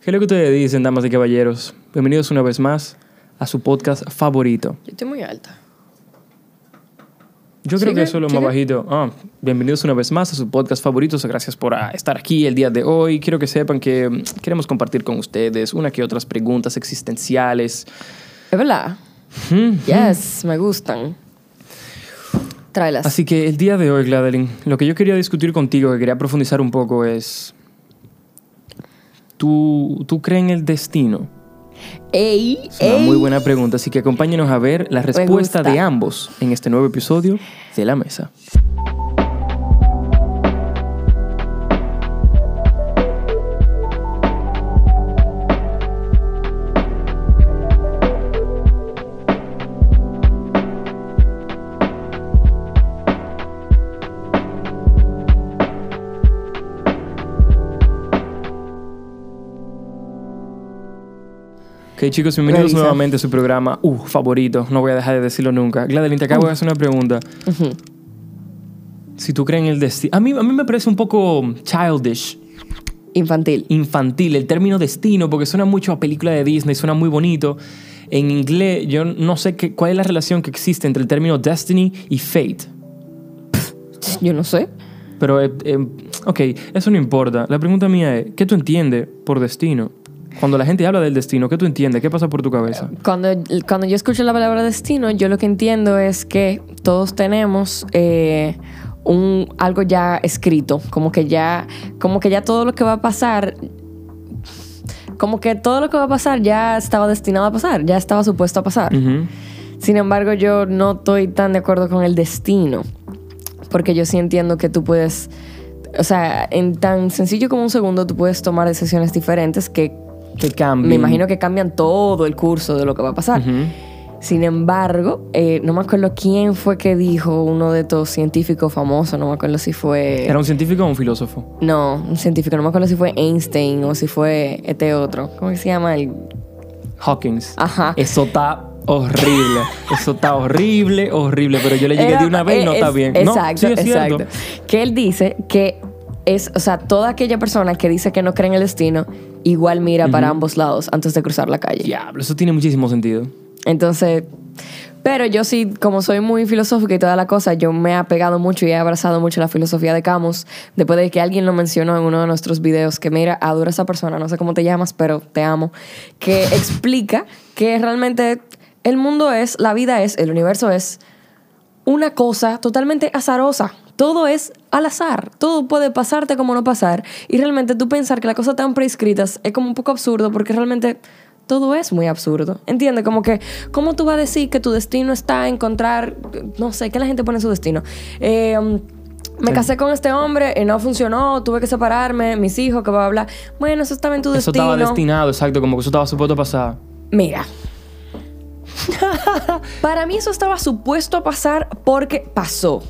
¿Qué es lo que ustedes dicen, damas y caballeros? Bienvenidos una vez más a su podcast favorito. Yo estoy muy alta. Yo creo Sigue, que eso es lo más sigue. bajito. Ah, bienvenidos una vez más a su podcast favorito. Gracias por ah, estar aquí el día de hoy. Quiero que sepan que mm, queremos compartir con ustedes una que otras preguntas existenciales. ¿Es verdad? Hmm. Yes, me gustan. Tráelas. Así que el día de hoy, Gladeline, lo que yo quería discutir contigo, que quería profundizar un poco es... ¿Tú, ¿tú crees en el destino? ¡Ey! Es una ey. muy buena pregunta, así que acompáñenos a ver la respuesta de ambos en este nuevo episodio de La Mesa. Chicos, bienvenidos Revisa. nuevamente a su programa uh, favorito. No voy a dejar de decirlo nunca. Gladeline, te acabo de hacer una pregunta. Si tú crees en el destino... A mí, a mí me parece un poco childish, Infantil. infantil, el término destino, porque suena mucho a película de Disney, suena muy bonito. En inglés, yo no sé qué, cuál es la relación que existe entre el término destiny y fate. Yo no sé. Pero, eh, eh, ok, eso no importa. La pregunta mía es, ¿qué tú entiendes por destino? Cuando la gente habla del destino, ¿qué tú entiendes? ¿Qué pasa por tu cabeza? Cuando, cuando yo escucho la palabra destino, yo lo que entiendo es que todos tenemos eh, un, algo ya escrito. Como que ya, como que ya todo lo que va a pasar. Como que todo lo que va a pasar ya estaba destinado a pasar, ya estaba supuesto a pasar. Sin embargo, yo no estoy tan de acuerdo con el destino. Porque yo sí entiendo que tú puedes. O sea, en tan sencillo como un segundo, tú puedes tomar decisiones diferentes que Que cambie. me imagino que cambian todo el curso de lo que va a pasar. Sin embargo, eh, no me acuerdo quién fue que dijo uno de estos científicos famosos, no me acuerdo si fue... ¿Era un científico o un filósofo? No, un científico, no me acuerdo si fue Einstein o si fue este otro. ¿Cómo que se llama? El... Hawkins. Ajá. Eso está horrible. Eso está horrible, horrible. Pero yo le llegué Era- de una vez y no está es- bien. Exacto, no, sí, es exacto. cierto. Que él dice que es, o sea, toda aquella persona que dice que no cree en el destino, igual mira para ambos lados antes de cruzar la calle. Diablo, eso tiene muchísimo sentido. Entonces, pero yo sí, como soy muy filosófica y toda la cosa, yo me he apegado mucho y he abrazado mucho la filosofía de Camus, después de que alguien lo mencionó en uno de nuestros videos, que mira, adoro a esa persona, no sé cómo te llamas, pero te amo, que explica que realmente el mundo es, la vida es, el universo es una cosa totalmente azarosa. Todo es al azar. Todo puede pasarte como no pasar. Y realmente tú pensar que las cosas están prescritas es como un poco absurdo porque realmente todo es muy absurdo. ¿Entiendes? Como que, ¿cómo tú vas a decir que tu destino está en encontrar, no sé, ¿qué la gente pone en su destino? Eh, um, me casé con este hombre y no funcionó, tuve que separarme, mis hijos, que va a hablar. Bueno, eso estaba en tu Eso destino. estaba destinado, exacto, como que eso estaba supuesto a pasar. Mira. Para mí eso estaba supuesto a pasar porque pasó.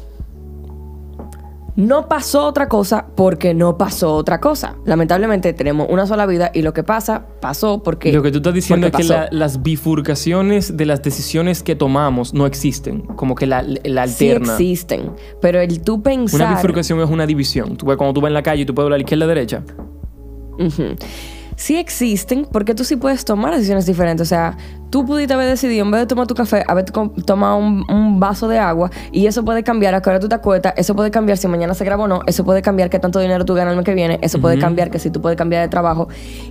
No pasó otra cosa porque no pasó otra cosa. Lamentablemente tenemos una sola vida y lo que pasa, pasó porque... Lo que tú estás diciendo es que la- las bifurcaciones de las decisiones que tomamos no existen. Como que la, la Sí alterna. existen, pero el tú pensar... Una bifurcación es una división. Tú cuando tú vas en la calle y tú puedes ver a la izquierda y a la derecha. Ujú. Sí existen porque tú sí puedes tomar decisiones diferentes. O sea, tú pudiste haber decidido, en vez de tomar tu café, haber tomado un, un vaso de agua y eso puede cambiar a qué hora tú te acuestas, eso puede cambiar si mañana se graba o no, eso puede cambiar qué tanto dinero tú ganas el mes que viene, eso puede cambiar que si tú puedes cambiar de trabajo.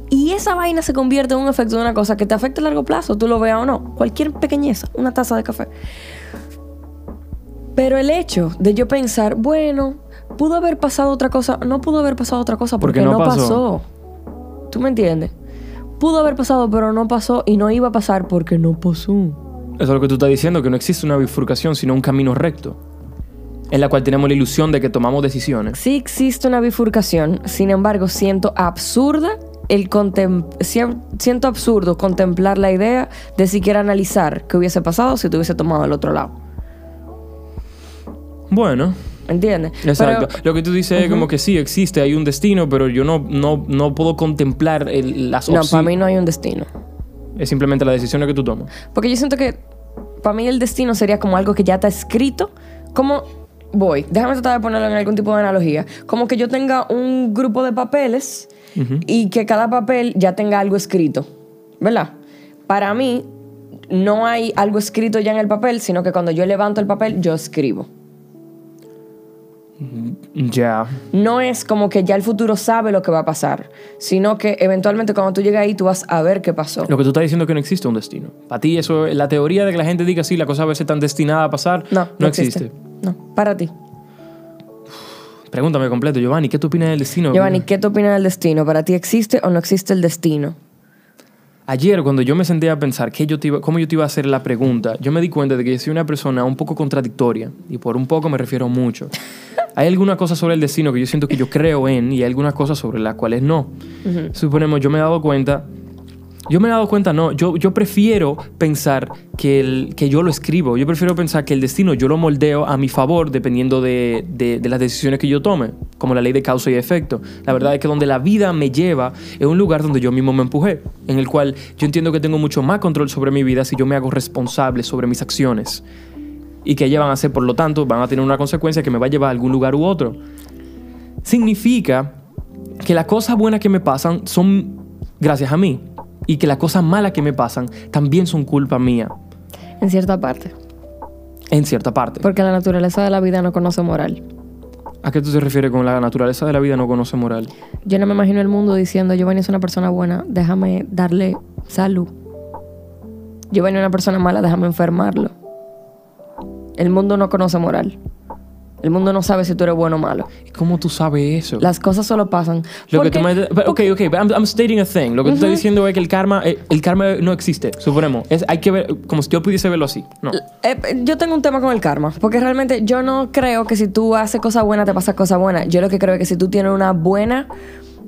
Y esa vaina se convierte en un efecto de una cosa que te afecta a largo plazo, tú lo veas o no. Cualquier pequeñeza, una taza de café. Pero el hecho de yo pensar, bueno, pudo haber pasado otra cosa, no pudo haber pasado otra cosa porque, Porque no no, pasó. pasó. ¿Tú me entiendes? Pudo haber pasado, pero no pasó y no iba a pasar porque no pasó. Eso es lo que tú estás diciendo, que no existe una bifurcación, sino un camino recto. En la cual tenemos la ilusión de que tomamos decisiones. Sí existe una bifurcación, sin embargo, siento absurda el siento absurdo contemplar la idea de siquiera analizar qué hubiese pasado si te hubiese tomado el otro lado. Bueno, ¿Entiendes? exacto. Pero- lo que tú dices es como que sí, existe, hay un destino, pero yo no, no, no puedo contemplar el- las no, opci- para mí no hay un destino. Es simplemente las decisiones que tú tomas. Porque yo siento que para mí el destino sería como algo que ya está escrito. Como, voy, déjame tratar de ponerlo en algún tipo de analogía. Como que yo tenga un grupo de papeles y que cada papel ya tenga algo escrito, ¿verdad? Para mí, no hay algo escrito ya en el papel, sino que cuando yo levanto el papel, yo escribo. Ya. No es como que ya el futuro sabe lo que va a pasar, sino que eventualmente cuando tú llegas ahí, tú vas a ver qué pasó. Lo que tú estás diciendo es que no existe un destino. Para ti, eso, la teoría de que la gente diga sí, la cosa a veces están destinada a pasar, No, no, existe. No, para ti. Pregúntame completo, Giovanni, ¿qué tú opinas del destino? Giovanni, ¿qué tú opinas del destino? ¿Para ti existe o no existe el destino? Ayer, cuando yo me senté a pensar qué yo te iba- cómo yo te iba a hacer la pregunta, yo me di cuenta de que yo soy una persona un poco contradictoria. Y por un poco me refiero mucho. Hay algunas cosas sobre el destino que yo siento que yo creo en y hay algunas cosas sobre las cuales no. Suponemos, yo me he dado cuenta. Yo me he dado cuenta, no. Yo, yo prefiero pensar que, el, que yo lo escribo. Yo prefiero pensar que el destino yo lo moldeo a mi favor dependiendo de, de- de las decisiones que yo tome. Como la ley de causa y efecto. La verdad es que donde la vida me lleva es un lugar donde yo mismo me empujé. En el cual yo entiendo que tengo mucho más control sobre mi vida si yo me hago responsable sobre mis acciones. Y que ellas van a ser, por lo tanto, van a tener una consecuencia que me va a llevar a algún lugar u otro. Significa que las cosas buenas que me pasan son gracias a mí. Y que las cosas malas que me pasan también son culpa mía, En cierta parte. en cierta parte. Porque la naturaleza de la vida no conoce moral. ¿A qué tú te refieres con la naturaleza de la vida no conoce moral? Yo no me imagino el mundo diciendo, Giovanni es una persona buena, déjame darle salud. Giovanni es una persona mala, déjame enfermarlo. El mundo no conoce moral. El mundo no sabe si tú eres bueno o malo. ¿Y ¿Cómo tú sabes eso? Las cosas solo pasan. Lo que tú me... pero, Ok, ok, I'm, I'm stating a thing. Lo que tú estás diciendo es que el karma, eh, el karma no existe, suponemos. Es, hay que ver, como si yo pudiese verlo así. No. Eh, yo tengo un tema con el karma, porque realmente yo no creo que si tú haces cosas buenas te pasa cosas buenas. Yo lo que creo es que si tú tienes una buena,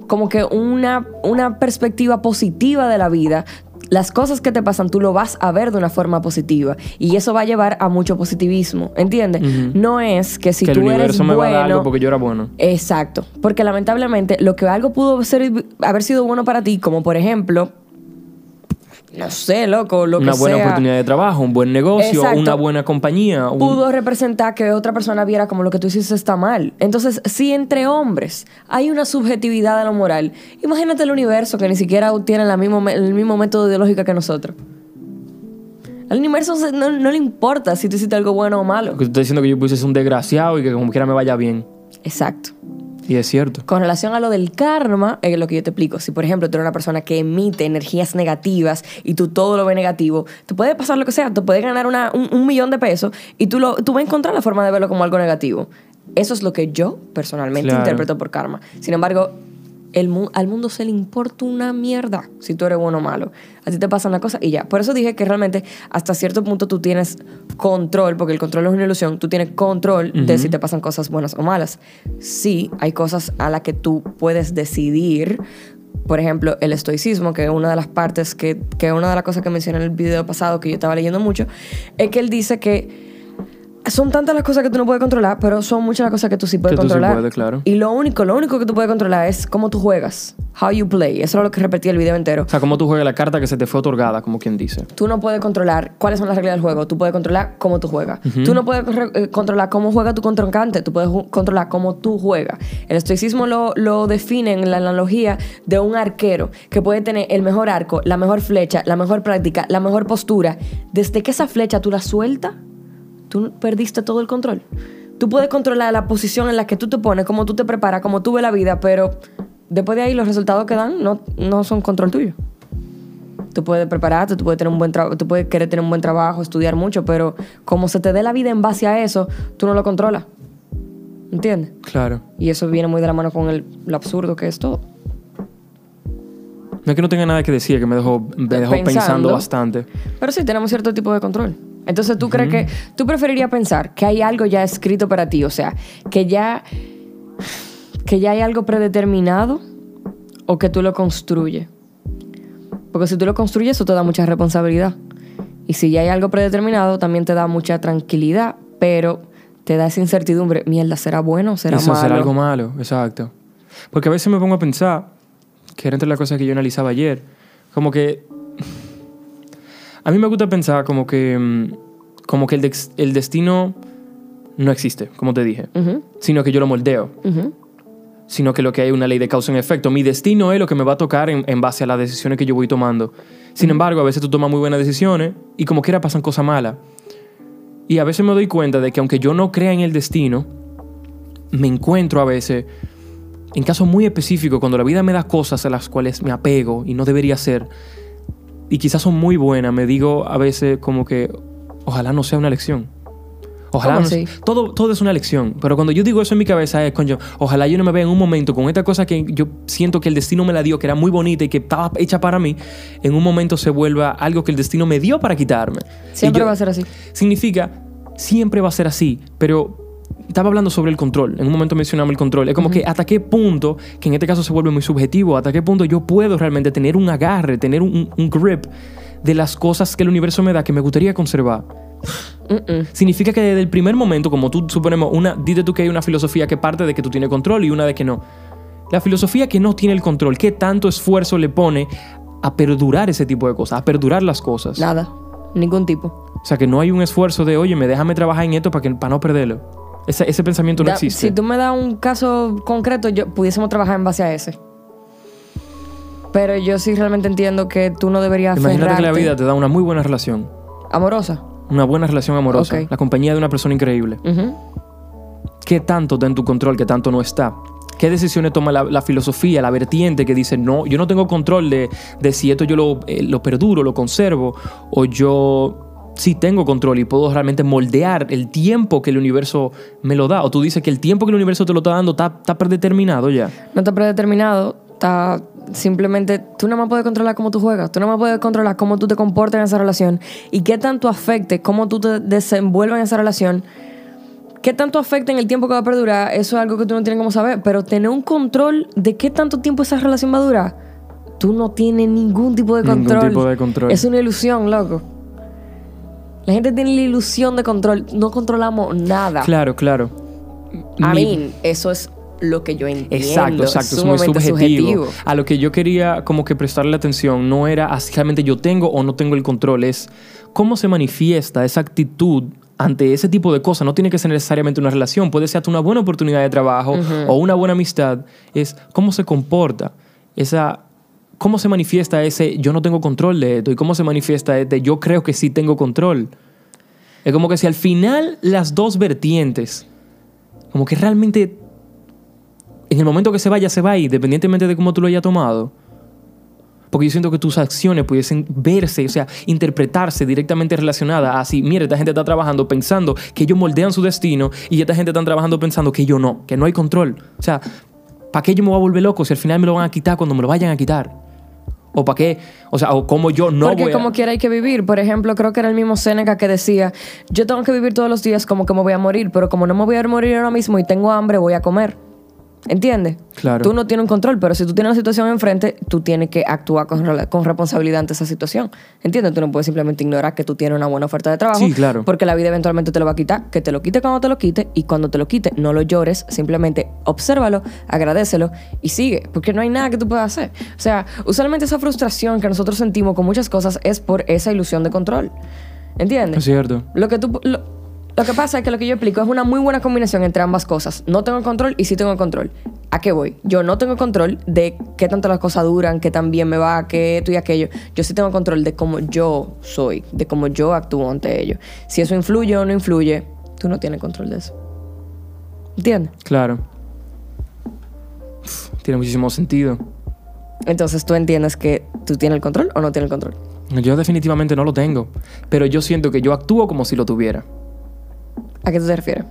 como que una, una perspectiva positiva de la vida, las cosas que te pasan tú lo vas a ver de una forma positiva y eso va a llevar a mucho positivismo, ¿entiendes? No es que si que el tú eres universo me va a dar algo porque yo era bueno. Exacto, porque lamentablemente lo que algo pudo ser, haber sido bueno para ti, como por ejemplo, no sé, loco, lo Una que buena sea, oportunidad de trabajo, un buen negocio, Exacto. una buena compañía. un- pudo representar que otra persona viera como lo que tú hiciste está mal. Entonces, si entre hombres hay una subjetividad de lo moral, imagínate el universo que ni siquiera tiene la mismo, me- el mismo método de lógica que nosotros. Al universo no, no le importa si tú hiciste algo bueno o malo. Que tú estás diciendo que yo pudiese ser un desgraciado y que como quiera me vaya bien. Exacto. Y es cierto. Con relación a lo del karma, es lo que yo te explico. Si, por ejemplo, tú eres una persona que emite energías negativas y tú todo lo ves negativo, te puede pasar lo que sea. Te puedes ganar una- un, un millón de pesos y tú, lo, tú vas a encontrar la forma de verlo como algo negativo. Eso es lo que yo personalmente Claro. interpreto por karma. Sin embargo, el mu- al mundo se le importa una mierda si tú eres bueno o malo. A ti te pasa una cosa y ya. Por eso dije que realmente hasta cierto punto tú tienes control, porque el control es una ilusión, tú tienes control de si te pasan cosas buenas o malas. Sí, hay cosas a las que tú puedes decidir. Por ejemplo, el estoicismo, que es una de las partes que, que una de las cosas que mencioné en el video pasado, que yo estaba leyendo mucho, es que él dice que son tantas las cosas que tú no puedes controlar, pero son muchas las cosas que tú sí puedes Que tú sí controlar. puedes, claro. Y lo único, lo único que tú puedes controlar es cómo tú juegas, how you play. Eso es lo que repetí el video entero. O sea, cómo tú juegas la carta que se te fue otorgada, como quien dice. Tú no puedes controlar cuáles son las reglas del juego. Tú puedes controlar cómo tú juegas. Tú no puedes eh, controlar cómo juega tu contrincante. Tú puedes controlar cómo tú juegas. El estoicismo lo, lo define en la analogía de un arquero que puede tener el mejor arco, la mejor flecha, la mejor práctica, la mejor postura. Desde que esa flecha tú la sueltas, tú perdiste todo el control. Tú puedes controlar la posición en la que tú te pones, cómo tú te preparas, cómo tú ves la vida, pero después de ahí los resultados que dan no, no son control tuyo. Tú puedes prepararte, tú puedes tener un buen trabajo, tú puedes querer tener un buen trabajo, estudiar mucho, pero como se te dé la vida en base a eso, tú no lo controlas. ¿Entiendes? Claro. Y eso viene muy de la mano con el, lo absurdo que es todo. No es que no tenga nada que decir, que me dejó, me dejó pensando, Pensando. bastante. Pero sí, tenemos cierto tipo de control. Entonces, ¿tú crees que tú preferirías pensar que hay algo ya escrito para ti? O sea, que ya, que ya hay algo predeterminado o que tú lo construyes. Porque si tú lo construyes, eso te da mucha responsabilidad. Y si ya hay algo predeterminado, también te da mucha tranquilidad, pero te da esa incertidumbre. Mierda, ¿será bueno o será Eso malo? será algo malo, exacto. Porque a veces me pongo a pensar, que era entre las cosas que yo analizaba ayer, como que... A mí me gusta pensar como que, mm, como que el, el destino no existe, como te dije, sino que yo lo moldeo. sino que lo que hay es una ley de causa en efecto. Mi destino es lo que me va a tocar en, en base a las decisiones que yo voy tomando. Sin embargo, a veces tú tomas muy buenas decisiones y como quiera pasan cosas malas. Y a veces me doy cuenta de que aunque yo no crea en el destino, me encuentro a veces en casos muy específicos cuando la vida me da cosas a las cuales me apego y no debería ser. Y quizás son muy buenas, me digo a veces como que ojalá no sea una lección. Ojalá ¿Cómo no todo, todo es una lección. Pero cuando yo digo eso en mi cabeza es, coño, ojalá yo no me vea en un momento con esta cosa que yo siento que el destino me la dio, que era muy bonita y que estaba hecha para mí, en un momento se vuelva algo que el destino me dio para quitarme. Siempre yo- va a ser así. significa siempre va a ser así, pero estaba hablando sobre el control. En un momento mencionamos el control. Es como que hasta qué punto, que en este caso se vuelve muy subjetivo, hasta qué punto yo puedo realmente tener un agarre, tener un, un grip de las cosas que el universo me da que me gustaría conservar. Mm-mm. Significa que desde el primer momento, como tú suponemos, una, dite tú que hay una filosofía que parte de que tú tienes control y una de que no. La filosofía que no tiene el control, ¿qué tanto esfuerzo le pone a perdurar ese tipo de cosas, a perdurar las cosas? Nada. Ningún tipo. O sea, que no hay un esfuerzo de, oye, me déjame trabajar en esto para, que, para no perderlo. Ese, ese pensamiento no Da- existe. Si tú me das un caso concreto, yo pudiésemos trabajar en base a ese. Pero yo sí realmente entiendo que tú no deberías Imagínate que la vida te da una muy buena relación. Amorosa. Una buena relación amorosa. La compañía de una persona increíble. ¿Qué tanto está en tu control, qué tanto no está? ¿Qué decisiones toma la, la filosofía, la vertiente que dice, no, yo no tengo control de, de si esto yo lo, eh, lo perduro, lo conservo, o yo sí tengo control y puedo realmente moldear el tiempo que el universo me lo da? O tú dices que el tiempo que el universo te lo está dando está, está predeterminado ya. No está predeterminado. Está simplemente. Tú nada más puedes controlar cómo tú juegas. Tú nada más puedes controlar cómo tú te comportas en esa relación. Y qué tanto afecte cómo tú te desenvuelvas en esa relación. Qué tanto afecta en el tiempo que va a perdurar. Eso es algo que tú no tienes cómo saber. Pero tener un control de qué tanto tiempo esa relación va a durar. Tú no tienes ningún tipo de Ningún control. tipo de control. Es una ilusión, loco. La gente tiene la ilusión de control. No controlamos nada. Claro, claro. A Mi- mí, eso es lo que yo entiendo. Exacto, exacto, es muy subjetivo. A lo que yo quería como que prestarle atención no era así realmente yo tengo o no tengo el control, es cómo se manifiesta esa actitud ante ese tipo de cosas. No tiene que ser necesariamente una relación, puede ser hasta una buena oportunidad de trabajo o una buena amistad. Es cómo se comporta esa... ¿Cómo se manifiesta ese yo no tengo control de esto? ¿Y cómo se manifiesta este yo creo que sí tengo control? Es como que si al final las dos vertientes, como que realmente en el momento que se vaya, se va a ir, independientemente de cómo tú lo hayas tomado. Porque yo siento que tus acciones pudiesen verse, o sea, interpretarse directamente relacionadas a si, mira, esta gente está trabajando pensando que ellos moldean su destino y esta gente está trabajando pensando que yo no, que no hay control. O sea, ¿para qué yo me voy a volver loco si al final me lo van a quitar cuando me lo vayan a quitar? ¿O para qué? O sea, o cómo yo no Porque voy a... como quiera hay que vivir. Por ejemplo, creo que era el mismo Seneca que decía, yo tengo que vivir todos los días como que me voy a morir, pero como no me voy a morir ahora mismo y tengo hambre, voy a comer. ¿Entiendes? Claro. Tú no tienes un control, pero si tú tienes una situación enfrente, tú tienes que actuar con, con responsabilidad ante esa situación. ¿Entiendes? Tú no puedes simplemente ignorar que tú tienes una buena oferta de trabajo. Sí, claro. Porque la vida eventualmente te lo va a quitar. Que te lo quite cuando te lo quite y cuando te lo quite, no lo llores, simplemente obsérvalo, agradecelo y sigue. Porque no hay nada que tú puedas hacer. O sea, usualmente esa frustración que nosotros sentimos con muchas cosas es por esa ilusión de control. ¿Entiendes? Es cierto. Lo que tú... Lo, lo que pasa es que lo que yo explico es una muy buena combinación entre ambas cosas. No tengo control y sí tengo control. ¿A qué voy? Yo no tengo control de qué tanto las cosas duran, qué tan bien me va, qué esto y aquello. Yo sí tengo control de cómo yo soy, de cómo yo actúo ante ello. Si eso influye o no influye, tú no tienes control de eso. ¿Entiendes? Claro. Uf, tiene muchísimo sentido. Entonces tú entiendes que tú tienes el control o no tienes el control. Yo definitivamente no lo tengo, pero yo siento que yo actúo como si lo tuviera. ¿A qué tú te refieres?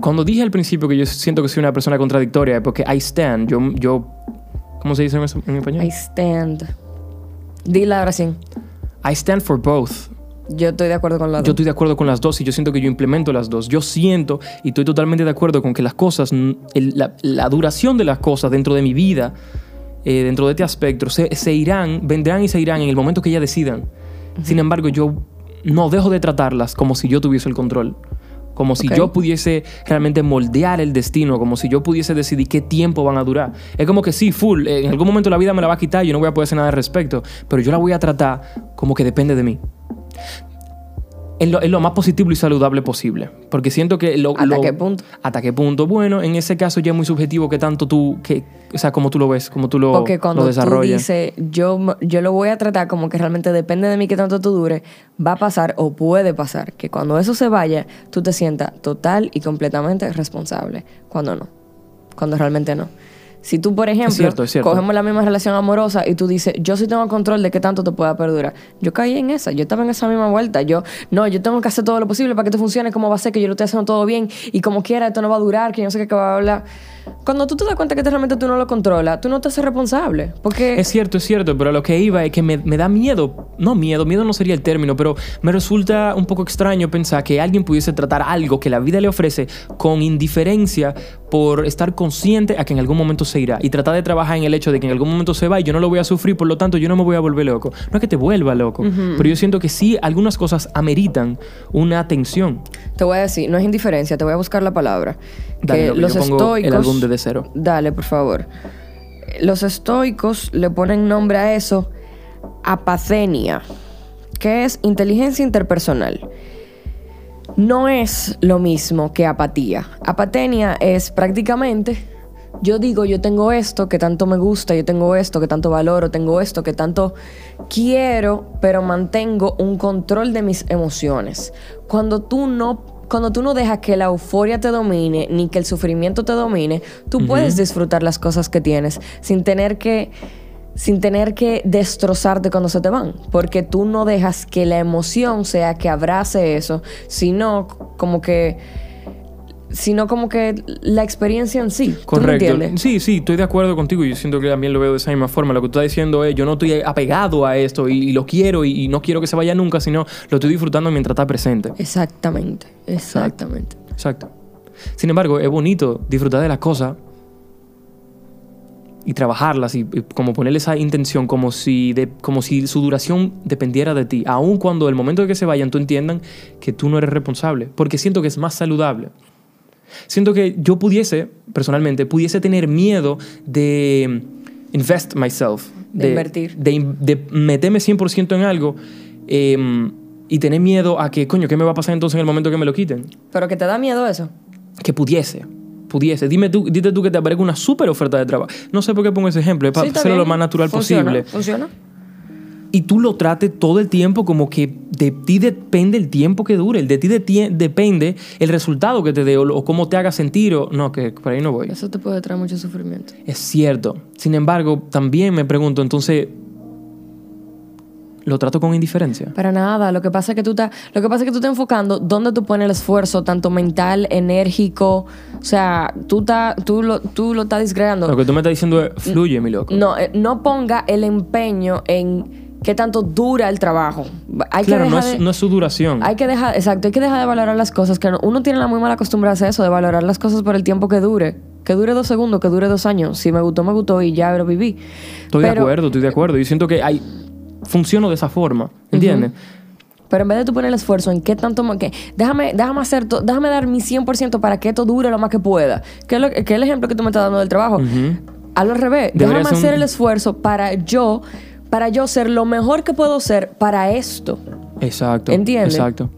Cuando dije al principio que yo siento que soy una persona contradictoria, porque I stand, yo, yo ¿cómo se dice en, en español? I stand. Dile ahora sí. I stand for both. Yo estoy de acuerdo con la Yo estoy de acuerdo con las dos y yo siento que yo implemento las dos. Yo siento y estoy totalmente de acuerdo con que las cosas, el- la, la duración de las cosas dentro de mi vida, eh, dentro de este aspecto, se, se irán, vendrán y se irán en el momento que ellas decidan. Sin embargo, yo no dejo de tratarlas como si yo tuviese el control. Como si yo pudiese realmente moldear el destino, como si yo pudiese decidir qué tiempo van a durar. Es como que sí, full, en algún momento la vida me la va a quitar y yo no voy a poder hacer nada al respecto, pero yo la voy a tratar como que depende de mí. En lo, en lo más positivo y saludable posible. Porque siento que lo... ¿Hasta lo- qué punto? ¿Hasta qué punto? Bueno, en ese caso ya es muy subjetivo que tanto tú, que, o sea, como tú lo ves, como tú lo, Porque lo cuando tú desarrollas. dices, yo, yo lo voy a tratar como que realmente depende de mí que tanto tú dure, va a pasar o puede pasar que cuando eso se vaya, tú te sientas total y completamente responsable. Cuando no. Cuando realmente no. Si tú, por ejemplo, cierto, es cierto. cogemos la misma relación amorosa y tú dices, yo sí tengo control de qué tanto te pueda perdurar. Yo caí en esa, yo estaba en esa misma vuelta. Yo, no, yo tengo que hacer todo lo posible para que esto funcione, cómo va a ser, que yo lo estoy haciendo todo bien y como quiera, esto no va a durar, que yo no sé qué que va a hablar. Cuando tú te das cuenta que esto realmente tú no lo controlas, tú no te haces responsable. Porque Es cierto, es cierto, pero a lo que iba es que me, me da miedo, no miedo, miedo no sería el término, pero me resulta un poco extraño pensar que alguien pudiese tratar algo que la vida le ofrece con indiferencia por estar consciente a que en algún momento se irá y tratar de trabajar en el hecho de que en algún momento se va y yo no lo voy a sufrir, por lo tanto yo no me voy a volver loco. No es que te vuelva loco, pero yo siento que sí, algunas cosas ameritan una atención. te voy a decir, no es indiferencia, te voy a buscar la palabra. Dale, que lo que los yo pongo estoicos. el álbum de De Cero. Dale, por favor. Los estoicos le ponen nombre a eso apacenia, que es inteligencia interpersonal. No es lo mismo que apatía. Apatenia es prácticamente, yo digo, yo tengo esto que tanto me gusta, yo tengo esto que tanto valoro, tengo esto que tanto quiero, pero mantengo un control de mis emociones. Cuando tú no cuando tú no dejas que la euforia te domine ni que el sufrimiento te domine, tú puedes disfrutar las cosas que tienes sin tener que sin tener que destrozarte cuando se te van, porque tú no dejas que la emoción sea que abrace eso, sino como que sino como que la experiencia en sí. ¿Tú me Correcto. entiendes? Sí, sí, estoy de acuerdo contigo. Yo siento que también lo veo de esa misma forma. Lo que tú estás diciendo es, yo no estoy apegado a esto y, y lo quiero y, y no quiero que se vaya nunca, sino lo estoy disfrutando mientras está presente. Exactamente, exactamente. Exacto. Sin embargo, es bonito disfrutar de las cosas y trabajarlas y, y como ponerle esa intención como si, de, como si su duración dependiera de ti. Aun cuando el momento de que se vayan tú entiendan que tú no eres responsable. Porque siento que es más saludable. Siento que yo pudiese, personalmente, pudiese tener miedo de invest myself. De invertir. De, de meterme 100% en algo eh, y tener miedo a que, coño, ¿qué me va a pasar entonces en el momento que me lo quiten? Pero que te da miedo eso. Que pudiese. Pudiese. Dime tú, dite tú que te aparezca una súper oferta de trabajo. No sé por qué pongo ese ejemplo. Es para Sí, hacerlo lo bien. más natural Funciona, posible. Funciona. Y tú lo trates todo el tiempo como que de ti depende el tiempo que dure. De ti de ti depende el resultado que te dé o, o cómo te haga sentir. O, no, que por ahí no voy. Eso te puede traer mucho sufrimiento. Es cierto. Sin embargo, también me pregunto, entonces, ¿lo trato con indiferencia? Para nada. Lo que pasa es que tú estás, lo que pasa es que tú estás enfocando dónde tú pones el esfuerzo, tanto mental, enérgico. O sea, tú, estás- tú, lo, tú lo estás disgregando. Lo que tú me estás diciendo es, fluye, mi loco. No, eh, no ponga el empeño en qué tanto dura el trabajo. Hay claro, que no es, de- no es su duración. Hay que dejar, exacto, hay que dejar de valorar las cosas. Que no- uno tiene la muy mala costumbre a hacer eso, de valorar las cosas por el tiempo que dure. Que dure dos segundos, que dure dos años. Si me gustó, me gustó y ya lo viví. Estoy de acuerdo, estoy de acuerdo. Yo siento que hay, funciono de esa forma, ¿entiendes? Pero en vez de tú poner el esfuerzo en qué tanto... Que, déjame, déjame hacer... to- déjame dar mi 100% para que esto dure lo más que pueda. Que es, lo- que es el ejemplo que tú me estás dando del trabajo. Hazlo al revés. Debería déjame un- hacer el esfuerzo para yo... Para yo ser lo mejor que puedo ser para esto. Exacto. ¿Entiendes? Exacto.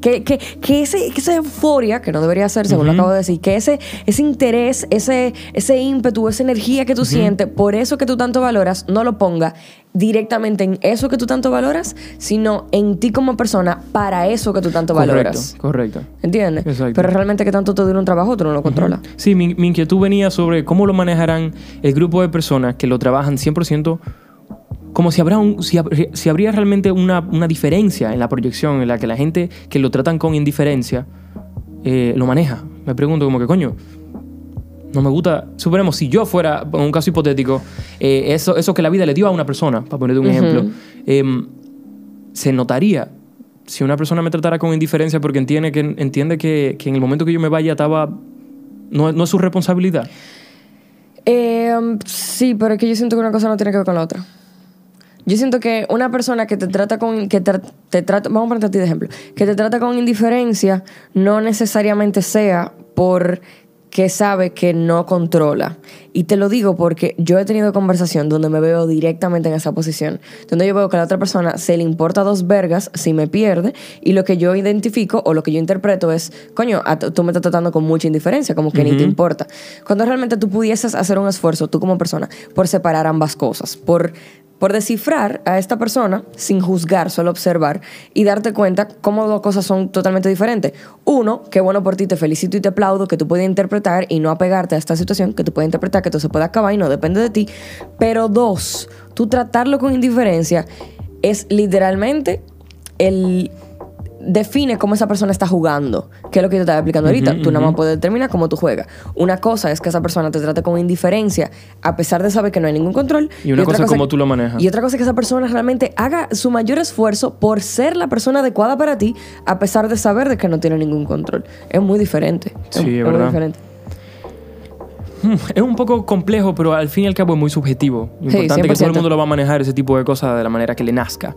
Que, que, que, ese, que esa euforia, que no debería ser, según lo acabo de decir, que ese, ese interés, ese, ese ímpetu, esa energía que tú sientes, por eso que tú tanto valoras, no lo ponga directamente en eso que tú tanto valoras, sino en ti como persona para eso que tú tanto Correcto, valoras. correcto. ¿Entiendes? Exacto. Pero realmente que tanto te dura un trabajo, tú no lo controlas. Sí, mi, mi inquietud venía sobre cómo lo manejarán el grupo de personas que lo trabajan 100%, como si, habrá un, si, si habría realmente una, una diferencia en la proyección en la que la gente que lo tratan con indiferencia eh, lo maneja. Me pregunto como que, coño, no me gusta, suponemos, si yo fuera, en un caso hipotético, eh, eso, eso que la vida le dio a una persona, para poner un ejemplo, em, se notaría si una persona me tratara con indiferencia porque entiende que, entiende que, que en el momento que yo me vaya estaba... No, no es su responsabilidad. Eh, sí, pero es que yo siento que una cosa no tiene que ver con la otra. Yo siento que una persona que te trata con. que te, te trata. Vamos a ponerte a ti de ejemplo. Que te trata con indiferencia no necesariamente sea por que sabe que no controla. Y te lo digo porque yo he tenido conversación donde me veo directamente en esa posición, donde yo veo que a la otra persona se le importa dos vergas si me pierde y lo que yo identifico o lo que yo interpreto es, coño, tú me estás tratando con mucha indiferencia, como que ni te importa. Cuando realmente tú pudieses hacer un esfuerzo, tú como persona, por separar ambas cosas, por por descifrar a esta persona sin juzgar, solo observar y darte cuenta cómo dos cosas son totalmente diferentes. Uno, qué bueno por ti, te felicito y te aplaudo que tú puedes interpretar y no apegarte a esta situación, que tú puedes interpretar que todo se puede acabar y no depende de ti. Pero dos, tú tratarlo con indiferencia es literalmente el define cómo esa persona está jugando, que es lo que yo te estaba explicando ahorita. tú nada más puedes determinar cómo tú juegas. Una cosa es que esa persona te trate con indiferencia, a pesar de saber que no hay ningún control. Y una cosa es cómo tú lo manejas. Y otra cosa es que esa persona realmente haga su mayor esfuerzo por ser la persona adecuada para ti, a pesar de saber de que no tiene ningún control. Es muy diferente. Sí, es, Muy diferente. Es un poco complejo, pero al fin y al cabo es muy subjetivo. Importante que todo el mundo lo va a manejar ese tipo de cosas de la manera que le nazca.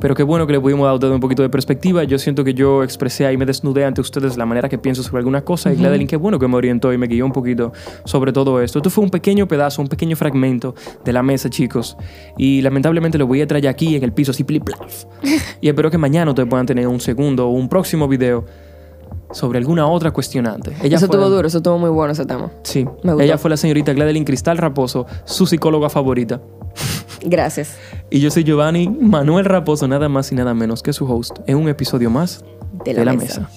Pero qué bueno que le pudimos dar a ustedes un poquito de perspectiva. Yo siento que yo expresé ahí, me desnudé ante ustedes la manera que pienso sobre algunas cosas. Y Gladeline, qué bueno que me orientó y me guió un poquito sobre todo esto. Esto fue un pequeño pedazo, un pequeño fragmento de la mesa, chicos. Y lamentablemente lo voy a traer aquí en el piso, así plip Y espero que mañana ustedes puedan tener un segundo o un próximo video sobre alguna otra cuestionante. Ella eso estuvo duro, eso estuvo muy bueno ese tema. Sí. Ella fue la señorita Gladeline Cristal Raposo, su psicóloga favorita. Gracias. Y yo soy Giovanni Manuel Raposo, nada más y nada menos que su host, en un episodio más de La, mesa.